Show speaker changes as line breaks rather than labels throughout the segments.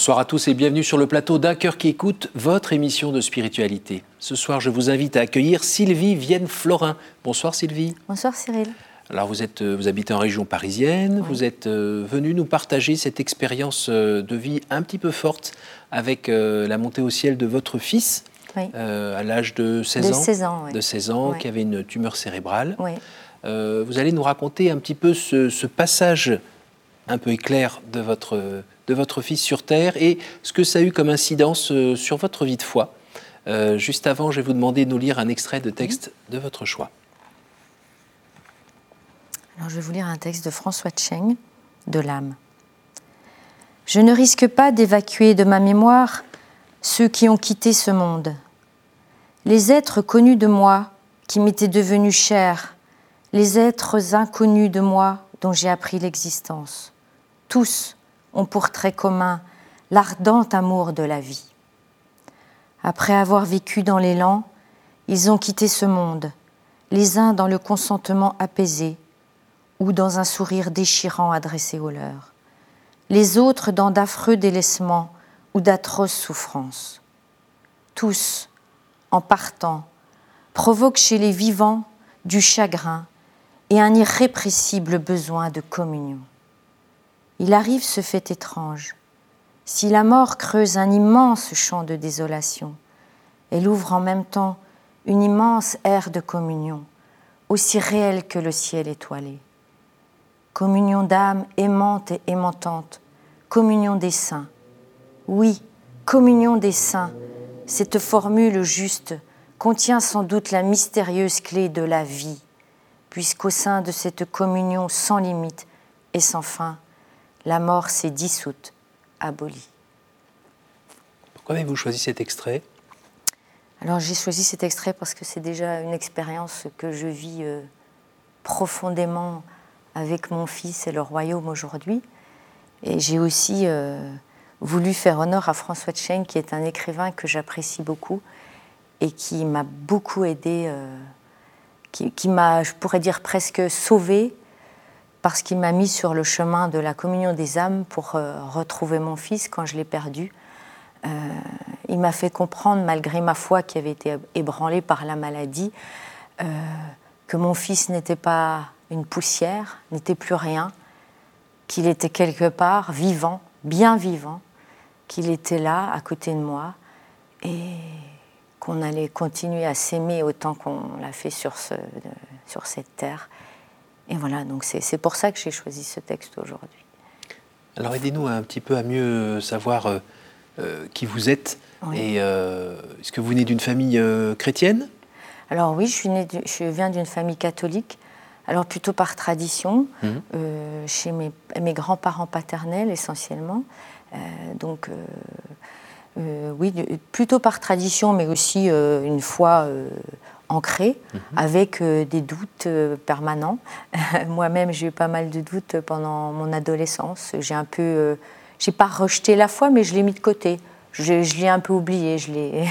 Bonsoir à tous et bienvenue sur le plateau d'un cœur qui écoute votre émission de spiritualité. Ce soir, je vous invite à accueillir Sylvie Vienne-Florin. Bonsoir Sylvie.
Bonsoir Cyril.
Alors vous, êtes, euh, vous habitez en région parisienne, vous êtes euh, venu nous partager cette expérience euh, de vie un petit peu forte avec la montée au ciel de votre fils à l'âge de 16
de
ans,
16 ans
de 16 ans qui avait une tumeur cérébrale. Vous allez nous raconter un petit peu ce, ce passage un peu éclair de votre, de votre fils sur Terre et ce que ça a eu comme incidence sur votre vie de foi. juste avant, je vais vous demander de nous lire un extrait de texte de votre choix.
Alors, je vais vous lire un texte de François Cheng, de l'âme. Je ne risque pas d'évacuer de ma mémoire ceux qui ont quitté ce monde. Les êtres connus de moi, qui m'étaient devenus chers, les êtres inconnus de moi dont j'ai appris l'existence. Tous ont pour trait commun l'ardent amour de la vie. Après avoir vécu dans l'élan, ils ont quitté ce monde, les uns dans le consentement apaisé, ou dans un sourire déchirant adressé aux leurs, les autres dans d'affreux délaissements ou d'atroces souffrances. Tous, en partant, provoquent chez les vivants du chagrin et un irrépressible besoin de communion. Il arrive ce fait étrange. Si la mort creuse un immense champ de désolation, elle ouvre en même temps une immense ère de communion, aussi réelle que le ciel étoilé communion d'âme aimante et aimantante, communion des saints. Oui, communion des saints, cette formule juste contient sans doute la mystérieuse clé de la vie, puisqu'au sein de cette communion sans limite et sans fin, la mort s'est dissoute, abolie.
Pourquoi avez-vous choisi cet extrait?
Alors j'ai choisi cet extrait parce que c'est déjà une expérience que je vis euh, profondément avec mon fils et le royaume aujourd'hui. Et j'ai aussi euh, voulu faire honneur à François Cheng, qui est un écrivain que j'apprécie beaucoup et qui m'a beaucoup aidé, euh, qui, m'a, je pourrais dire, presque sauvé, parce qu'il m'a mis sur le chemin de la communion des âmes pour euh, retrouver mon fils quand je l'ai perdu. il m'a fait comprendre, malgré ma foi qui avait été ébranlée par la maladie, que mon fils n'était pas une poussière, n'était plus rien, qu'il était quelque part vivant, bien vivant, qu'il était là à côté de moi et qu'on allait continuer à s'aimer autant qu'on l'a fait sur cette terre. Et voilà, donc c'est pour ça que j'ai choisi ce texte aujourd'hui.
Alors aidez-nous un petit peu à mieux savoir euh, euh, qui vous êtes et euh, est-ce que vous venez d'une famille chrétienne?
Alors oui, je, suis je viens d'une famille catholique alors plutôt par tradition, euh, chez mes, grands-parents paternels essentiellement. Donc oui, plutôt par tradition, mais aussi une foi ancrée, mhm. avec des doutes permanents. Moi-même, j'ai eu pas mal de doutes pendant mon adolescence. J'ai un peu, j'ai pas rejeté la foi, mais je l'ai mis de côté je, l'ai un peu oublié, je l'ai,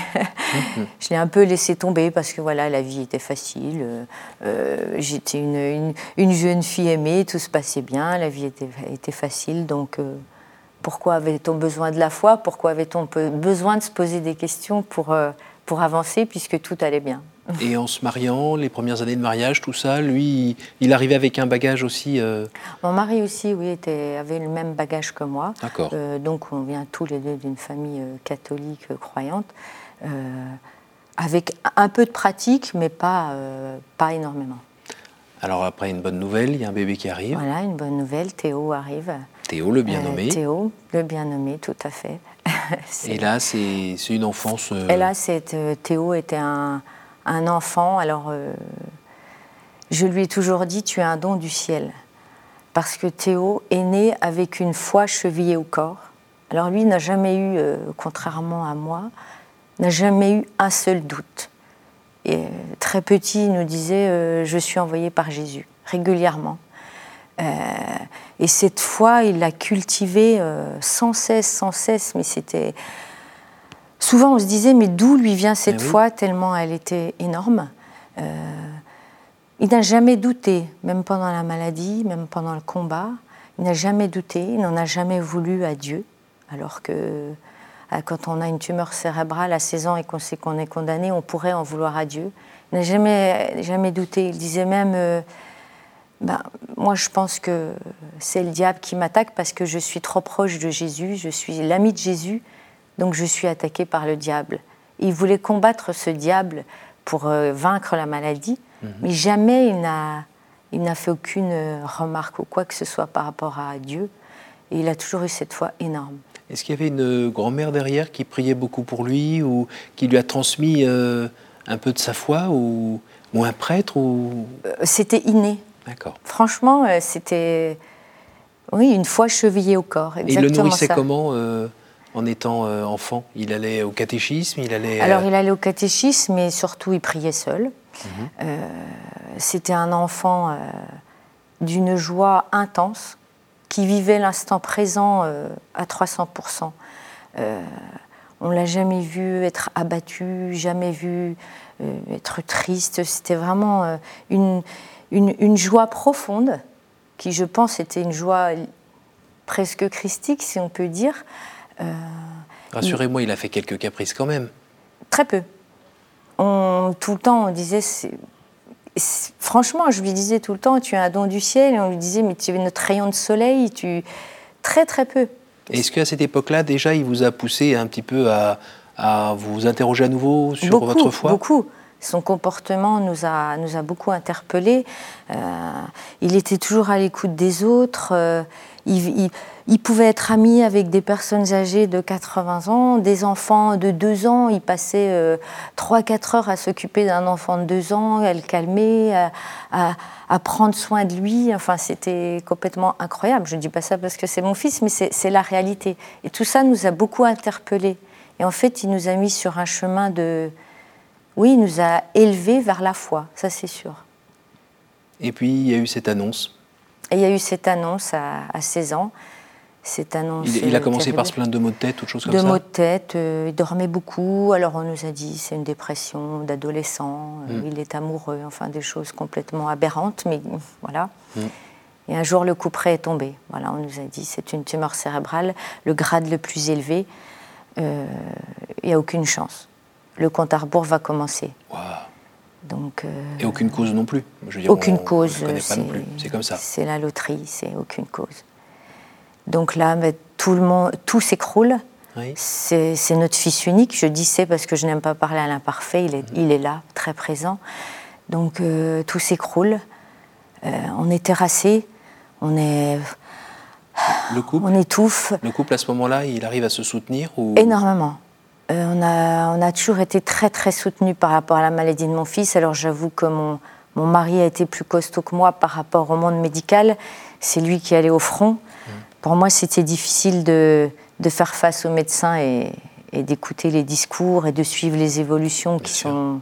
je l'ai un peu laissé tomber parce que voilà, la vie était facile. Euh, j'étais une, une, jeune fille aimée, tout se passait bien, la vie était, était facile. Donc, euh, pourquoi avait-on besoin de la foi? Pourquoi avait-on besoin de se poser des questions pour, euh, pour avancer puisque tout allait bien?
Et en se mariant, les premières années de mariage, tout ça, lui, il arrivait avec un bagage aussi euh,
Mon mari aussi, oui, était, avait le même bagage que moi.
D'accord.
Euh, donc on vient tous les deux d'une famille euh, catholique croyante, avec un peu de pratique, mais pas, pas énormément.
Alors après une bonne nouvelle, il y a un bébé qui arrive.
Voilà, une bonne nouvelle, Théo arrive.
Théo, le bien nommé.
Théo, le bien nommé, tout à fait.
Et là, c'est une enfance.
Et là, Théo était un un enfant, alors euh, je lui ai toujours dit, tu es un don du ciel. Parce que Théo est né avec une foi chevillée au corps. Alors lui n'a jamais eu, euh, contrairement à moi, n'a jamais eu un seul doute. Et euh, très petit, il nous disait, je suis envoyé par Jésus, régulièrement. et cette foi, il l'a cultivée sans cesse, sans cesse, mais c'était souvent on se disait, mais d'où lui vient cette eh foi, tellement elle était énorme. Euh, il n'a jamais douté, même pendant la maladie, même pendant le combat. Il n'a jamais douté, il n'en a jamais voulu à Dieu, alors que euh, quand on a une tumeur cérébrale à 16 ans et qu'on sait qu'on est condamné, on pourrait en vouloir à Dieu. Il n'a jamais, jamais douté. Il disait même, euh, ben, moi je pense que c'est le diable qui m'attaque parce que je suis trop proche de Jésus, je suis l'ami de Jésus, donc je suis attaqué par le diable. Il voulait combattre ce diable pour euh, vaincre la maladie, mhm. mais jamais il n'a, il n'a fait aucune remarque ou quoi que ce soit par rapport à Dieu. Et il a toujours eu cette foi énorme.
Est-ce qu'il y avait une grand-mère derrière qui priait beaucoup pour lui ou qui lui a transmis euh, un peu de sa foi ou, un prêtre ou...
Euh, c'était inné. D'accord. Franchement, euh, c'était oui une foi chevillée au corps.
Et il le nourrissait comment en étant enfant Il allait au catéchisme Il allait
alors il allait au catéchisme, mais surtout il priait seul. Mhm. c'était un enfant d'une joie intense qui vivait l'instant présent euh, à 300%. Euh, on l'a jamais vu être abattu, jamais vu euh, être triste. C'était vraiment une, une, joie profonde, qui je pense était une joie presque christique, si on peut dire.
Rassurez-moi, il a fait quelques caprices quand même.
Très peu. On, tout le temps, on disait franchement, je lui disais tout le temps, tu as un don du ciel, et on lui disait, mais tu es notre rayon de soleil, tu très très peu.
Est-ce qu'à cette époque-là, déjà, il vous a poussé un petit peu à, vous interroger à nouveau sur votre foi?
Beaucoup. Son comportement nous a, nous a beaucoup interpellés. Euh, il était toujours à l'écoute des autres. Euh, il, pouvait être ami avec des personnes âgées de 80 ans, des enfants de 2 ans. Il passait euh, 3-4 heures à s'occuper d'un enfant de 2 ans, à le calmer, à, à, prendre soin de lui. Enfin, c'était complètement incroyable. Je ne dis pas ça parce que c'est mon fils, mais c'est la réalité. Et tout ça nous a beaucoup interpellés. Et en fait, il nous a mis sur un chemin de... Oui, il nous a élevés vers la foi, ça c'est sûr.
Et puis, il y a eu cette annonce
et il y a eu cette annonce à, 16 ans. Cette annonce,
il, a commencé par se plaindre de maux de tête, toute chose comme
ça
De
maux de tête, euh, il dormait beaucoup. Alors on nous a dit c'est une dépression d'adolescent, euh, mm. il est amoureux, enfin des choses complètement aberrantes, mais voilà. Mm. Et un jour le coup près est tombé. Voilà, on nous a dit c'est une tumeur cérébrale, le grade le plus élevé, euh, il n'y a aucune chance. Le compte à rebours va commencer.
Donc, euh, Et aucune cause non plus
Je veux Aucune cause.
C'est comme ça.
C'est la loterie, c'est aucune cause. Donc là, tout le monde, tout s'écroule. C'est notre fils unique. Je dis c'est parce que je n'aime pas parler à l'imparfait. Il, est, mhm. il est là, très présent. Donc euh, tout s'écroule. Euh, on est terrassé. On est.
Le couple,
on étouffe.
Le couple à ce moment-là, il arrive à se soutenir ou...
Énormément. Euh, on, a, on, a, toujours été très très soutenus par rapport à la maladie de mon fils. Alors j'avoue que mon, mon, mari a été plus costaud que moi par rapport au monde médical. C'est lui qui allait au front. Mmh. Pour moi, c'était difficile de, de, faire face aux médecins et, et d'écouter les discours et de suivre les évolutions qui sont,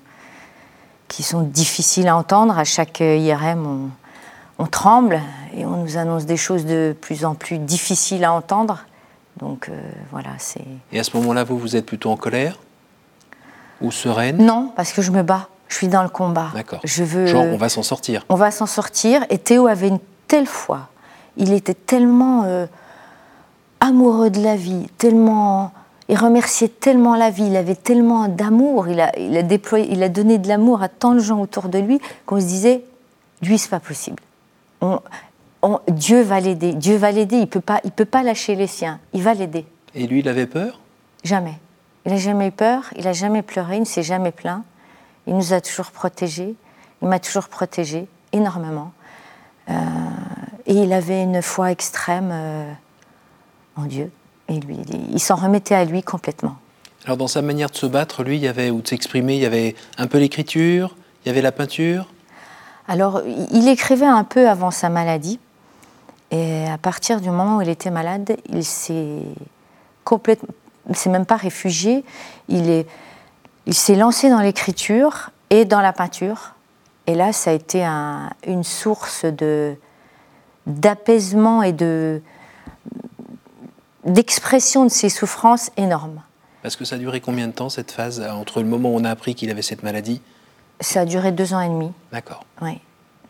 qui sont difficiles à entendre. À chaque IRM, on, on tremble et on nous annonce des choses de plus en plus difficiles à entendre. Donc euh, voilà, c'est.
Et à ce moment-là, vous, vous êtes plutôt en colère ou sereine?
Non, parce que je me bats. Je suis dans le combat.
D'accord. Je veux. Genre, on va s'en sortir.
On va s'en sortir. Et Théo avait une telle foi. Il était tellement euh, amoureux de la vie, tellement. Il remerciait tellement la vie, il avait tellement d'amour, il a, il a déployé, il a donné de l'amour à tant de gens autour de lui qu'on se disait, lui, c'est pas possible. On, Dieu va l'aider. Dieu va l'aider. Il peut pas, il peut pas lâcher les siens. Il va l'aider.
Et lui, il avait peur?
Jamais. Il n'a jamais eu peur. Il n'a jamais pleuré. Il ne s'est jamais plaint. Il nous a toujours protégés. Il m'a toujours protégé énormément. Euh, et il avait une foi extrême euh, en Dieu. Et lui, il s'en remettait à lui complètement.
Alors dans sa manière de se battre, lui, il y avait ou de s'exprimer, il y avait un peu l'écriture, il y avait la peinture?
Alors, il écrivait un peu avant sa maladie. Et à partir du moment où il était malade, il s'est complètement, il s'est même pas réfugié. Il est, il s'est lancé dans l'écriture et dans la peinture. Et là, ça a été une source de d'apaisement et de d'expression de ses souffrances énormes.
Parce que ça a duré combien de temps cette phase entre le moment où on a appris qu'il avait cette maladie?
Ça a duré deux ans et demi.
D'accord.
Oui.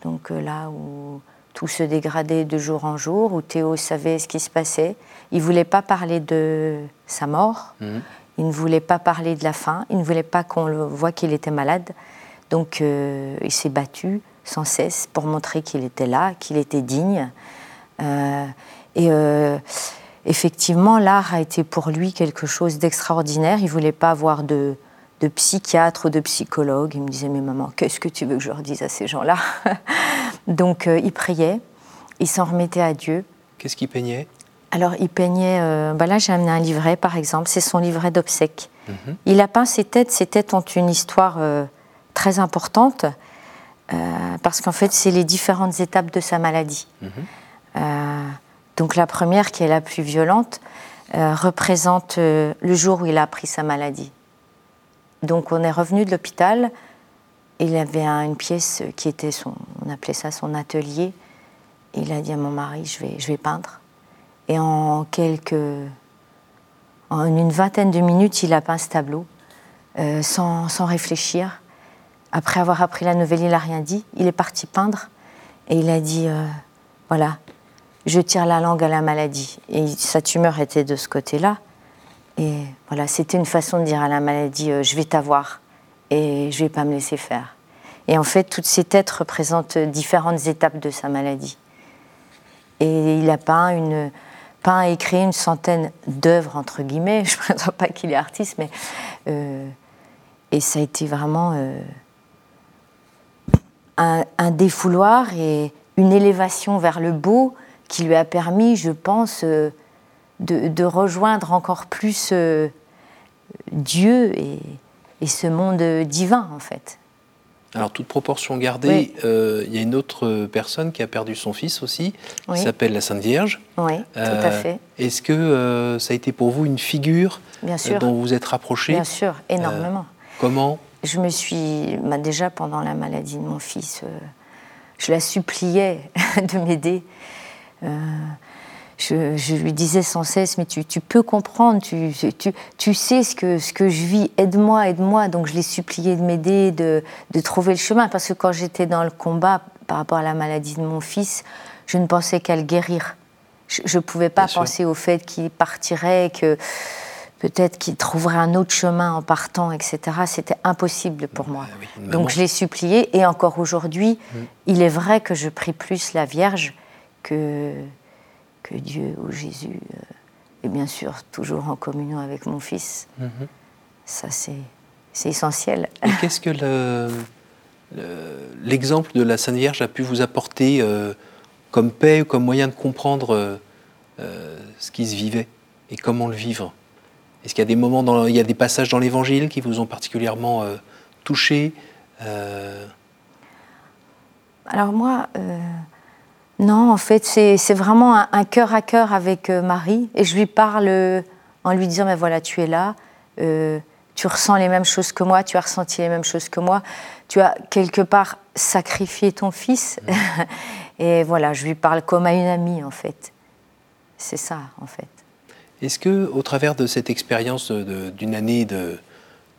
Donc euh, là où tout se dégradait de jour en jour, où Théo savait ce qui se passait. Il ne voulait pas parler de sa mort,
Mhm.
il ne voulait pas parler de la fin, il ne voulait pas qu'on le voit qu'il était malade. Donc euh, il s'est battu sans cesse pour montrer qu'il était là, qu'il était digne. Euh, et euh, effectivement, l'art a été pour lui quelque chose d'extraordinaire. Il ne voulait pas avoir de, de psychiatre ou de psychologue. Il me disait, mais maman, qu'est-ce que tu veux que je leur dise à ces gens-là? Donc euh, il priait, il s'en remettait à Dieu.
Qu'est-ce qui peignait?
Alors il peignait, euh, bah là j'ai amené un livret par exemple, c'est son livret d'obsèques.
Mhm.
Il a peint ses têtes, ses têtes ont une histoire euh, très importante, parce qu'en fait c'est les différentes étapes de sa maladie.
Mhm.
Donc la première, qui est la plus violente, représente le jour où il a appris sa maladie. Donc on est revenu de l'hôpital, il avait un- une pièce qui était son, on appelait ça son atelier. Il a dit à mon mari, je vais, je vais peindre. Et en en une vingtaine de minutes, il a peint ce tableau, euh, sans, sans réfléchir. Après avoir appris la nouvelle, il n'a rien dit. Il est parti peindre et il a dit, euh, voilà, je tire la langue à la maladie. Et sa tumeur était de ce côté-là. Et voilà, c'était une façon de dire à la maladie, euh, je vais t'avoir et je vais pas me laisser faire. Et en fait, toutes ces têtes représentent différentes étapes de sa maladie. Et il a peint, une, peint et créé une centaine d'œuvres, entre guillemets. Je ne prétends pas qu'il est artiste, mais. euh, et ça a été vraiment euh, un, défouloir et une élévation vers le beau qui lui a permis, je pense, euh, de, de rejoindre encore plus Dieu et, et ce monde divin, en fait.
Alors, toute proportion gardée,
Oui.
euh, il y a une autre euh, personne qui a perdu son fils aussi,
Oui.
qui s'appelle la Sainte Vierge.
Oui, tout à
Euh,
fait.
Est-ce que euh, ça a été pour vous une figure
Bien
euh,
sûr.
dont vous êtes rapproché
Bien sûr, énormément.
Comment
je me suis, bah, déjà pendant la maladie de mon fils, euh, je la suppliais de m'aider. Je, je lui disais sans cesse, mais tu, tu peux comprendre, tu, tu, tu sais ce que, ce que je vis, aide-moi, aide-moi. Donc je l'ai supplié de m'aider, de, de trouver le chemin, parce que quand j'étais dans le combat par rapport à la maladie de mon fils, je ne pensais qu'à le guérir. Je ne pouvais pas
Bien sûr.
penser au fait qu'il partirait, que peut-être qu'il trouverait un autre chemin en partant, etc. C'était impossible pour moi.
Oui, maman.
Donc je l'ai supplié et encore aujourd'hui, il est vrai que je prie plus la Vierge que, que Dieu ou Jésus. euh, Et bien sûr, toujours en communion avec mon fils.
Mhm.
Ça, c'est essentiel.
Et qu'est-ce que le- le- l'exemple de la Sainte Vierge a pu vous apporter euh, comme paix, comme moyen de comprendre euh, ce qui se vivait et comment le vivre? Est-ce qu'il y a des moments, dans, il y a des passages dans l'Évangile qui vous ont particulièrement euh, touché
Alors moi, non, en fait, c'est vraiment un, un cœur à cœur avec euh, Marie. Et je lui parle euh, en lui disant, mais voilà, tu es là, euh, tu ressens les mêmes choses que moi, tu as ressenti les mêmes choses que moi, tu as quelque part sacrifié ton fils. Et voilà, je lui parle comme à une amie, en fait. C'est ça, en fait.
Est-ce que, au travers de cette expérience d'une année de,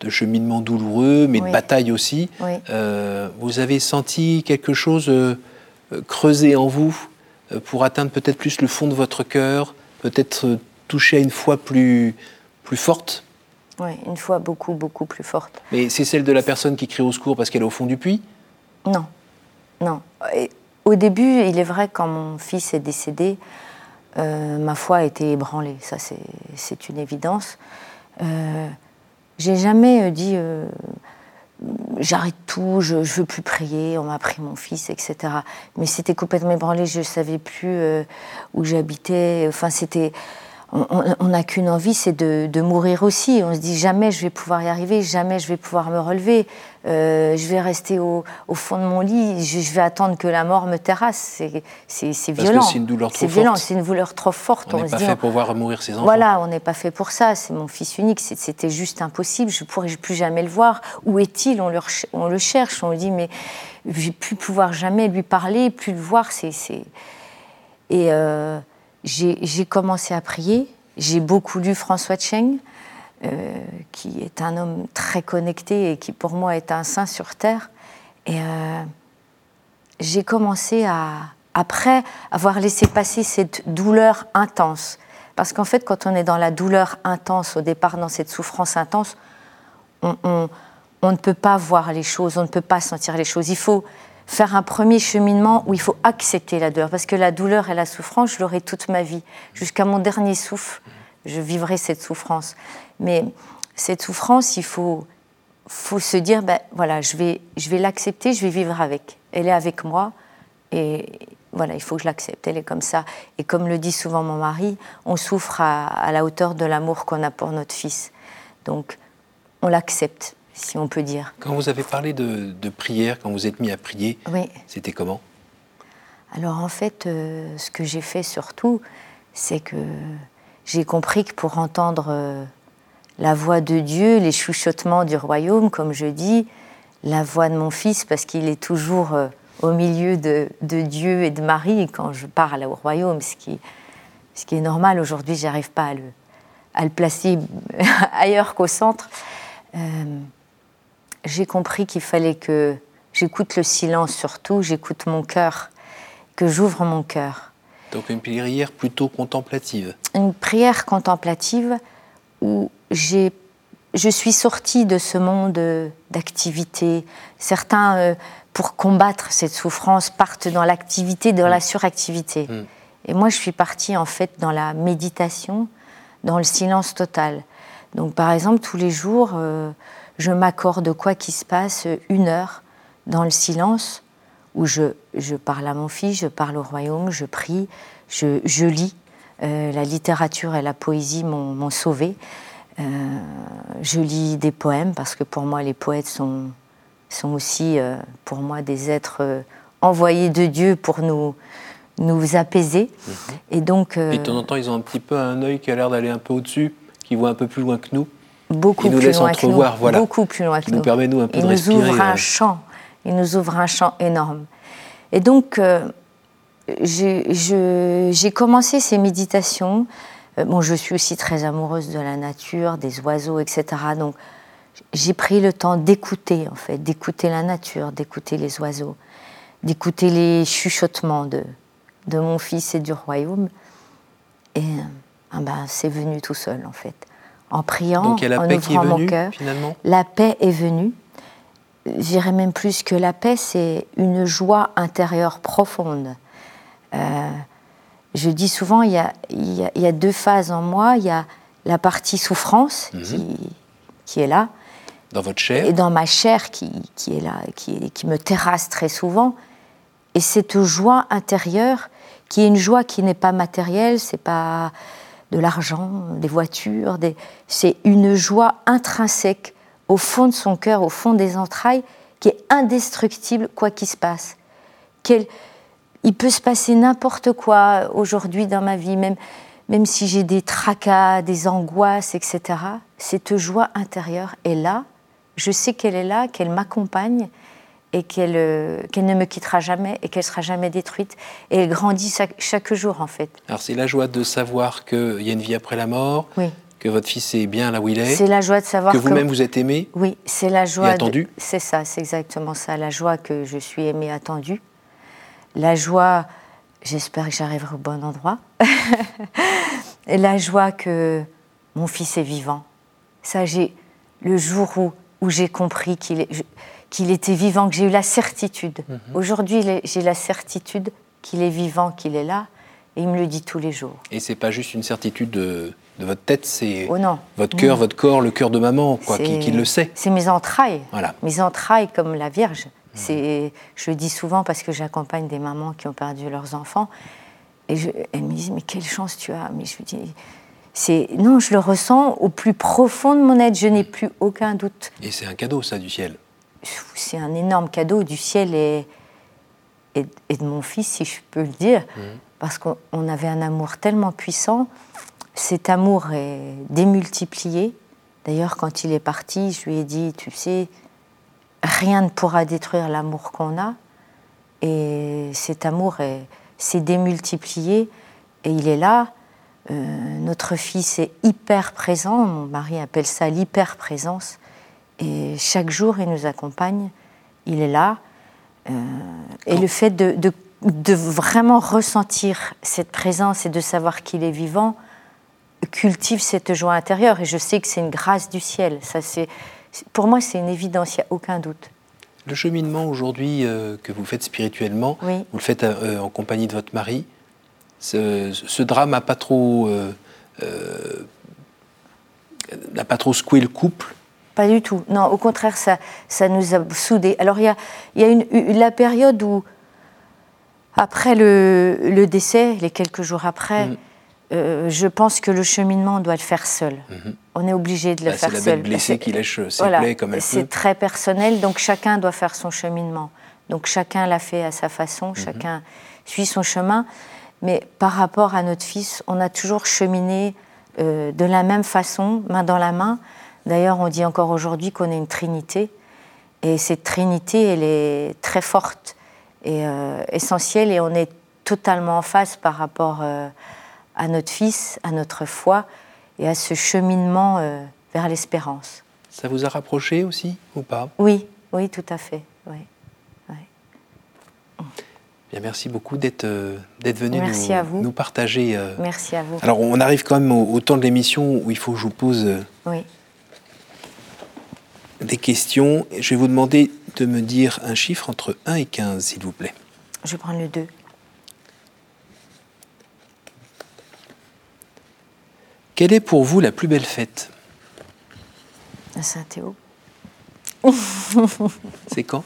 de cheminement douloureux, mais
Oui.
de bataille aussi,
Oui.
euh, vous avez senti quelque chose creuser en vous euh, pour atteindre peut-être plus le fond de votre cœur, peut-être euh, toucher à une foi plus, plus forte
Oui, une fois beaucoup, beaucoup plus forte.
Mais c'est celle de la personne qui crie au secours parce qu'elle est au fond du puits?
Non, non. Et au début, il est vrai, quand mon fils est décédé, euh, ma foi a été ébranlée. Ça, c'est- une évidence. Euh, J'ai jamais euh, dit euh, j'arrête tout, je, je veux plus prier, on m'a pris mon fils, etc. Mais c'était complètement ébranlé. Je savais plus euh, où j'habitais. Enfin, on- n'a qu'une envie, c'est de, de mourir aussi. On se dit jamais je vais pouvoir y arriver, jamais je vais pouvoir me relever. Euh, je vais rester au, au fond de mon lit, je, je vais attendre que la mort me terrasse. C'est violent.
c'est une douleur trop
C'est violent,
forte.
c'est une douleur trop forte.
On n'est pas
dit,
fait
on-
pour voir mourir ses enfants.
voilà, on n'est pas fait pour ça. C'est mon fils unique. C'était juste impossible. Je ne pourrais plus jamais le voir. Où est-il? On le, reche- on le cherche. On lui dit, mais j'ai plus pouvoir jamais lui parler, plus le voir. C'est, c'est- Et euh, j'ai commencé à prier. J'ai beaucoup lu François Cheng, euh, qui est un homme très connecté et qui, pour moi, est un saint sur terre. Et euh, j'ai commencé à, après avoir laissé passer cette douleur intense. Parce qu'en fait, quand on est dans la douleur intense, au départ, dans cette souffrance intense, on, on, ne peut pas voir les choses, on ne peut pas sentir les choses. Il faut faire un premier cheminement où il faut accepter la douleur. Parce que la douleur et la souffrance, je l'aurai toute ma vie. Jusqu'à mon dernier souffle, je vivrai cette souffrance. Mais cette souffrance, il faut, faut se dire, ben, voilà, je vais, je vais l'accepter, je vais vivre avec. Elle est avec moi et voilà, il faut que je l'accepte. Elle est comme ça. Et comme le dit souvent mon mari, on souffre à, la hauteur de l'amour qu'on a pour notre fils. Donc, on l'accepte, si on peut dire.
Quand vous avez parlé de, prière, quand vous êtes mis à prier, c'était comment?
Alors en fait, euh, ce que j'ai fait surtout, c'est que j'ai compris que pour entendre euh, la voix de Dieu, les chuchotements du royaume, comme je dis, la voix de mon fils, parce qu'il est toujours euh, au milieu de, Dieu et de Marie quand je parle au royaume, ce qui, ce qui est normal. Aujourd'hui, je n'arrive pas à le, à le, placer ailleurs qu'au centre. Euh, j'ai compris qu'il fallait que j'écoute le silence surtout, j'écoute mon cœur, que j'ouvre mon cœur.
Donc une prière plutôt contemplative.
Une prière contemplative où j'ai, je suis sortie de ce monde d'activité. Certains, euh, pour combattre cette souffrance, partent dans l'activité, dans la mm. suractivité. Mm. Et moi, je suis partie en fait dans la méditation, dans le silence total. Donc, par exemple, tous les jours, euh, je m'accorde quoi qu'il se passe une heure dans le silence où je, je, parle à mon fils, je parle au royaume, je prie, je, je lis. Euh, la littérature et la poésie m'ont sauvée. Euh, je lis des poèmes parce que pour moi, les poètes sont, sont aussi, euh, pour moi, des êtres euh, envoyés de Dieu pour nous, nous apaiser.
Mhm. Et donc. Et de temps en temps, ils ont un petit peu un œil qui a l'air d'aller un peu au-dessus, qui voit un peu plus loin que nous.
Beaucoup
nous
plus
laisse
loin que nous.
voilà.
Beaucoup plus loin que
nous. permet, nous, un peu de respirer.
Il nous ouvre un champ. Il nous ouvre un champ énorme. Et donc, j'ai commencé ces méditations euh, bon, je suis aussi très amoureuse de la nature, des oiseaux, etc. Donc, j'ai pris le temps d'écouter, en fait, d'écouter la nature, d'écouter les oiseaux, d'écouter les chuchotements de, de mon fils et du royaume. Et ah ben, c'est venu tout seul, en fait. En priant,
Donc, la
en
paix
ouvrant mon cœur.
Finalement
la paix est venue. J'irais même plus que la paix, c'est une joie intérieure profonde. Euh, je dis souvent, il y, a, il, y a, deux phases en moi. Il y a la partie souffrance mhm. qui, qui, est là.
Dans votre chair
Et dans ma chair qui, qui est là, qui, qui, me terrasse très souvent. Et cette joie intérieure, qui est une joie qui n'est pas matérielle, c'est pas de l'argent, des voitures, c'est une joie intrinsèque au fond de son cœur, au fond des entrailles, qui est indestructible quoi qu'il se passe. Il peut se passer n'importe quoi aujourd'hui dans ma vie, même, même si j'ai des tracas, des angoisses, etc. Cette joie intérieure est là. Je sais qu'elle est là, qu'elle m'accompagne et qu'elle euh, qu'elle ne me quittera jamais et qu'elle sera jamais détruite. Et elle grandit chaque, jour, en fait.
Alors, c'est la joie de savoir qu'il y a une vie après la mort,
oui.
que votre fils est bien là où il est.
C'est la joie de savoir
que vous-même vous êtes aimé.
Oui, c'est la joie.
Et attendu.
C'est ça, c'est exactement ça. La joie que je suis aimée, attendue la joie, j'espère que j'arriverai au bon endroit, et la joie que mon fils est vivant. Ça, j'ai le jour où, où j'ai compris qu'il qu'il était vivant, que j'ai eu la certitude. Mhm. Aujourd'hui, j'ai la certitude qu'il est vivant, qu'il est là, et il me le dit tous les jours.
Et c'est pas juste une certitude de, de votre tête, c'est
oh
votre cœur, votre corps, le cœur de maman, quoi, qui, qui, le sait.
C'est mes entrailles,
voilà.
mes entrailles comme la Vierge. C'est, je le dis souvent parce que j'accompagne des mamans qui ont perdu leurs enfants. Et je, elles me disent, mais quelle chance tu as Mais je lui dis, c'est, non, je le ressens au plus profond de mon être, je n'ai plus aucun doute.
Et c'est un cadeau, ça, du ciel
C'est un énorme cadeau du ciel et, et, de mon fils, si je peux le dire, mmh. parce qu'on avait un amour tellement puissant. Cet amour est démultiplié. D'ailleurs, quand il est parti, je lui ai dit, tu sais, rien ne pourra détruire l'amour qu'on a. Et cet amour s'est démultiplié et il est là. Euh, notre fils est hyper présent, mon mari appelle ça l'hyper-présence. Et chaque jour, il nous accompagne, il est là. Euh, et le fait de, de vraiment ressentir cette présence et de savoir qu'il est vivant cultive cette joie intérieure. Et je sais que c'est une grâce du ciel. Ça, c'est, pour moi, c'est une évidence, il n'y a aucun doute.
Le cheminement aujourd'hui euh, que vous faites spirituellement, vous le faites euh, en compagnie de votre mari. Ce, drame n'a pas trop, n'a pas trop secoué le couple.
Pas du tout. Non, au contraire, ça, ça nous a soudés. Alors il y a, y a une, la période où, après le, décès, les quelques jours après. Mm. Euh, je pense que le cheminement, on doit le faire seul. Mhm. On est obligé de le bah, faire seul.
C'est la bête blessée qui lèche ses plaies comme elle
C'est très personnel, donc chacun doit faire son cheminement. Donc chacun l'a fait à sa façon, mhm. chacun suit son chemin. Mais par rapport à notre fils, on a toujours cheminé euh, de la même façon, main dans la main. D'ailleurs, on dit encore aujourd'hui qu'on est une trinité. Et cette trinité, elle est très forte et euh, essentielle. Et on est totalement en face par rapport à notre Fils, à notre foi et à ce cheminement euh, vers l'espérance.
Ça vous a rapproché aussi ou pas?
Oui, oui, tout à fait. Oui.
Bien, merci beaucoup d'être euh, venu nous, nous, partager.
Euh, merci à vous.
Alors, on arrive quand même au, temps de l'émission où il faut que je vous pose oui. Des questions. Je vais vous demander de me dire un chiffre entre 1 et 15, s'il vous plaît.
Je vais prendre le 2.
Quelle est pour vous la plus belle fête?
La Saint-Théo.
C'est quand?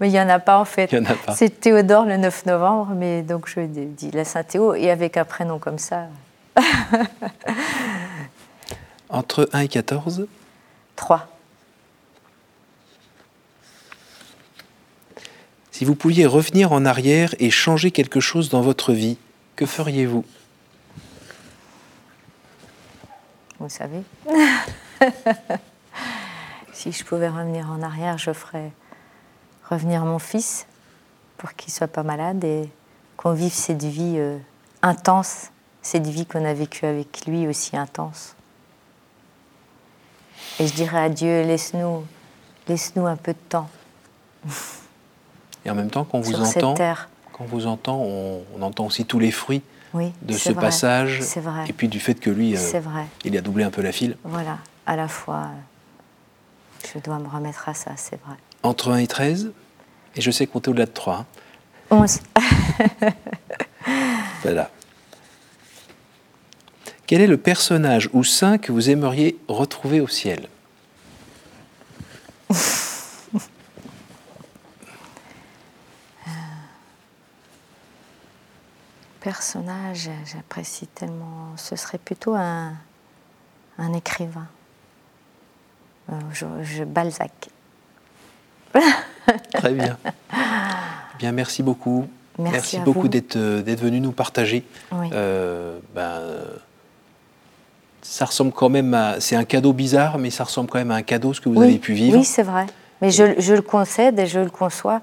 Mais il n'y en a pas en fait. C'est Théodore le 9 novembre, mais donc je dis la Saint-Théo, et avec un prénom comme ça.
Entre 1 et 14
3.
Si vous pouviez revenir en arrière et changer quelque chose dans votre vie, que feriez-vous?
Vous savez. si je pouvais revenir en arrière, je ferais revenir mon fils pour qu'il soit pas malade et qu'on vive cette vie euh, intense, cette vie qu'on a vécue avec lui aussi intense. Et je dirais à Dieu, laisse-nous, laisse-nous un peu de temps.
Et en même temps, quand vous entend, quand vous entend, on, on entend aussi tous les fruits de ce passage. Et puis du fait que lui, euh, il a doublé un peu la file.
Voilà, à la fois, je dois me remettre à ça, c'est vrai.
Entre 1 et 13, et je sais compter au-delà de 3.
11.
voilà. Quel est le personnage ou saint que vous aimeriez retrouver au ciel
personnage, j'apprécie tellement. Ce serait plutôt un, un écrivain. Euh, je, Balzac.
Très bien. Bien, merci beaucoup. Merci, beaucoup d'être euh, d'être venu nous partager. Euh, ben, ça ressemble quand même à. C'est un cadeau bizarre, mais ça ressemble quand même à un cadeau ce que vous avez pu vivre.
Oui, c'est vrai. Mais je, je, le concède et je le conçois.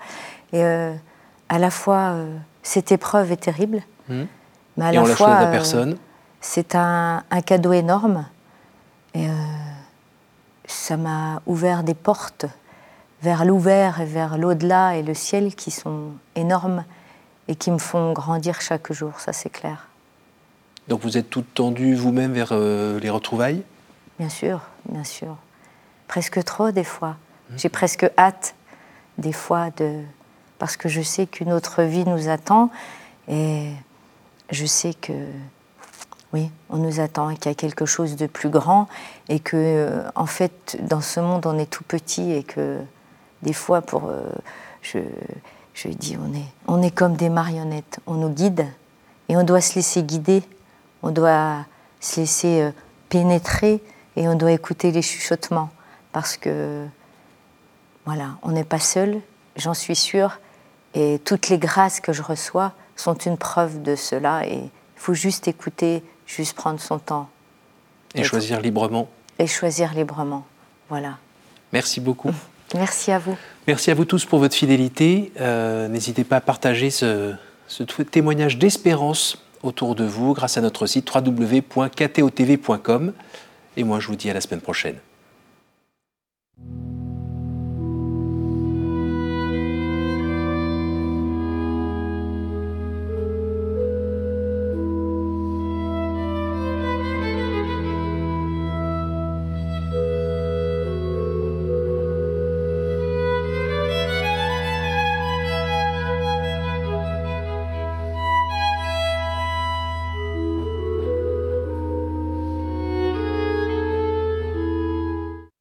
Et à la fois, cette épreuve est terrible. Hmm.
Mais à la fois, euh, personne.
C'est un, cadeau énorme. Et euh, ça m'a ouvert des portes vers l'ouvert et vers l'au-delà et le ciel qui sont énormes et qui me font grandir chaque jour, ça c'est clair.
Donc vous êtes toute tendue vous-même vers euh, les retrouvailles
Bien sûr, bien sûr. Presque trop des fois. Hmm. J'ai presque hâte des fois de... parce que je sais qu'une autre vie nous attend et je sais que oui, on nous attend, qu'il y a quelque chose de plus grand et que, euh, en fait, dans ce monde, on est tout petit et que des fois, pour, euh, je, je dis, on est, on est comme des marionnettes. On nous guide et on doit se laisser guider, on doit se laisser euh, pénétrer et on doit écouter les chuchotements parce que, voilà, on n'est pas seul, j'en suis sûre, et toutes les grâces que je reçois, sont une preuve de cela et il faut juste écouter, juste prendre son temps.
Et, choisir librement.
Et choisir librement, voilà.
Merci beaucoup.
Merci à vous.
Merci à vous tous pour votre fidélité. Euh, n'hésitez pas à partager ce, ce témoignage d'espérance autour de vous grâce à notre site www.ktotv.com. Et moi, je vous dis à la semaine prochaine.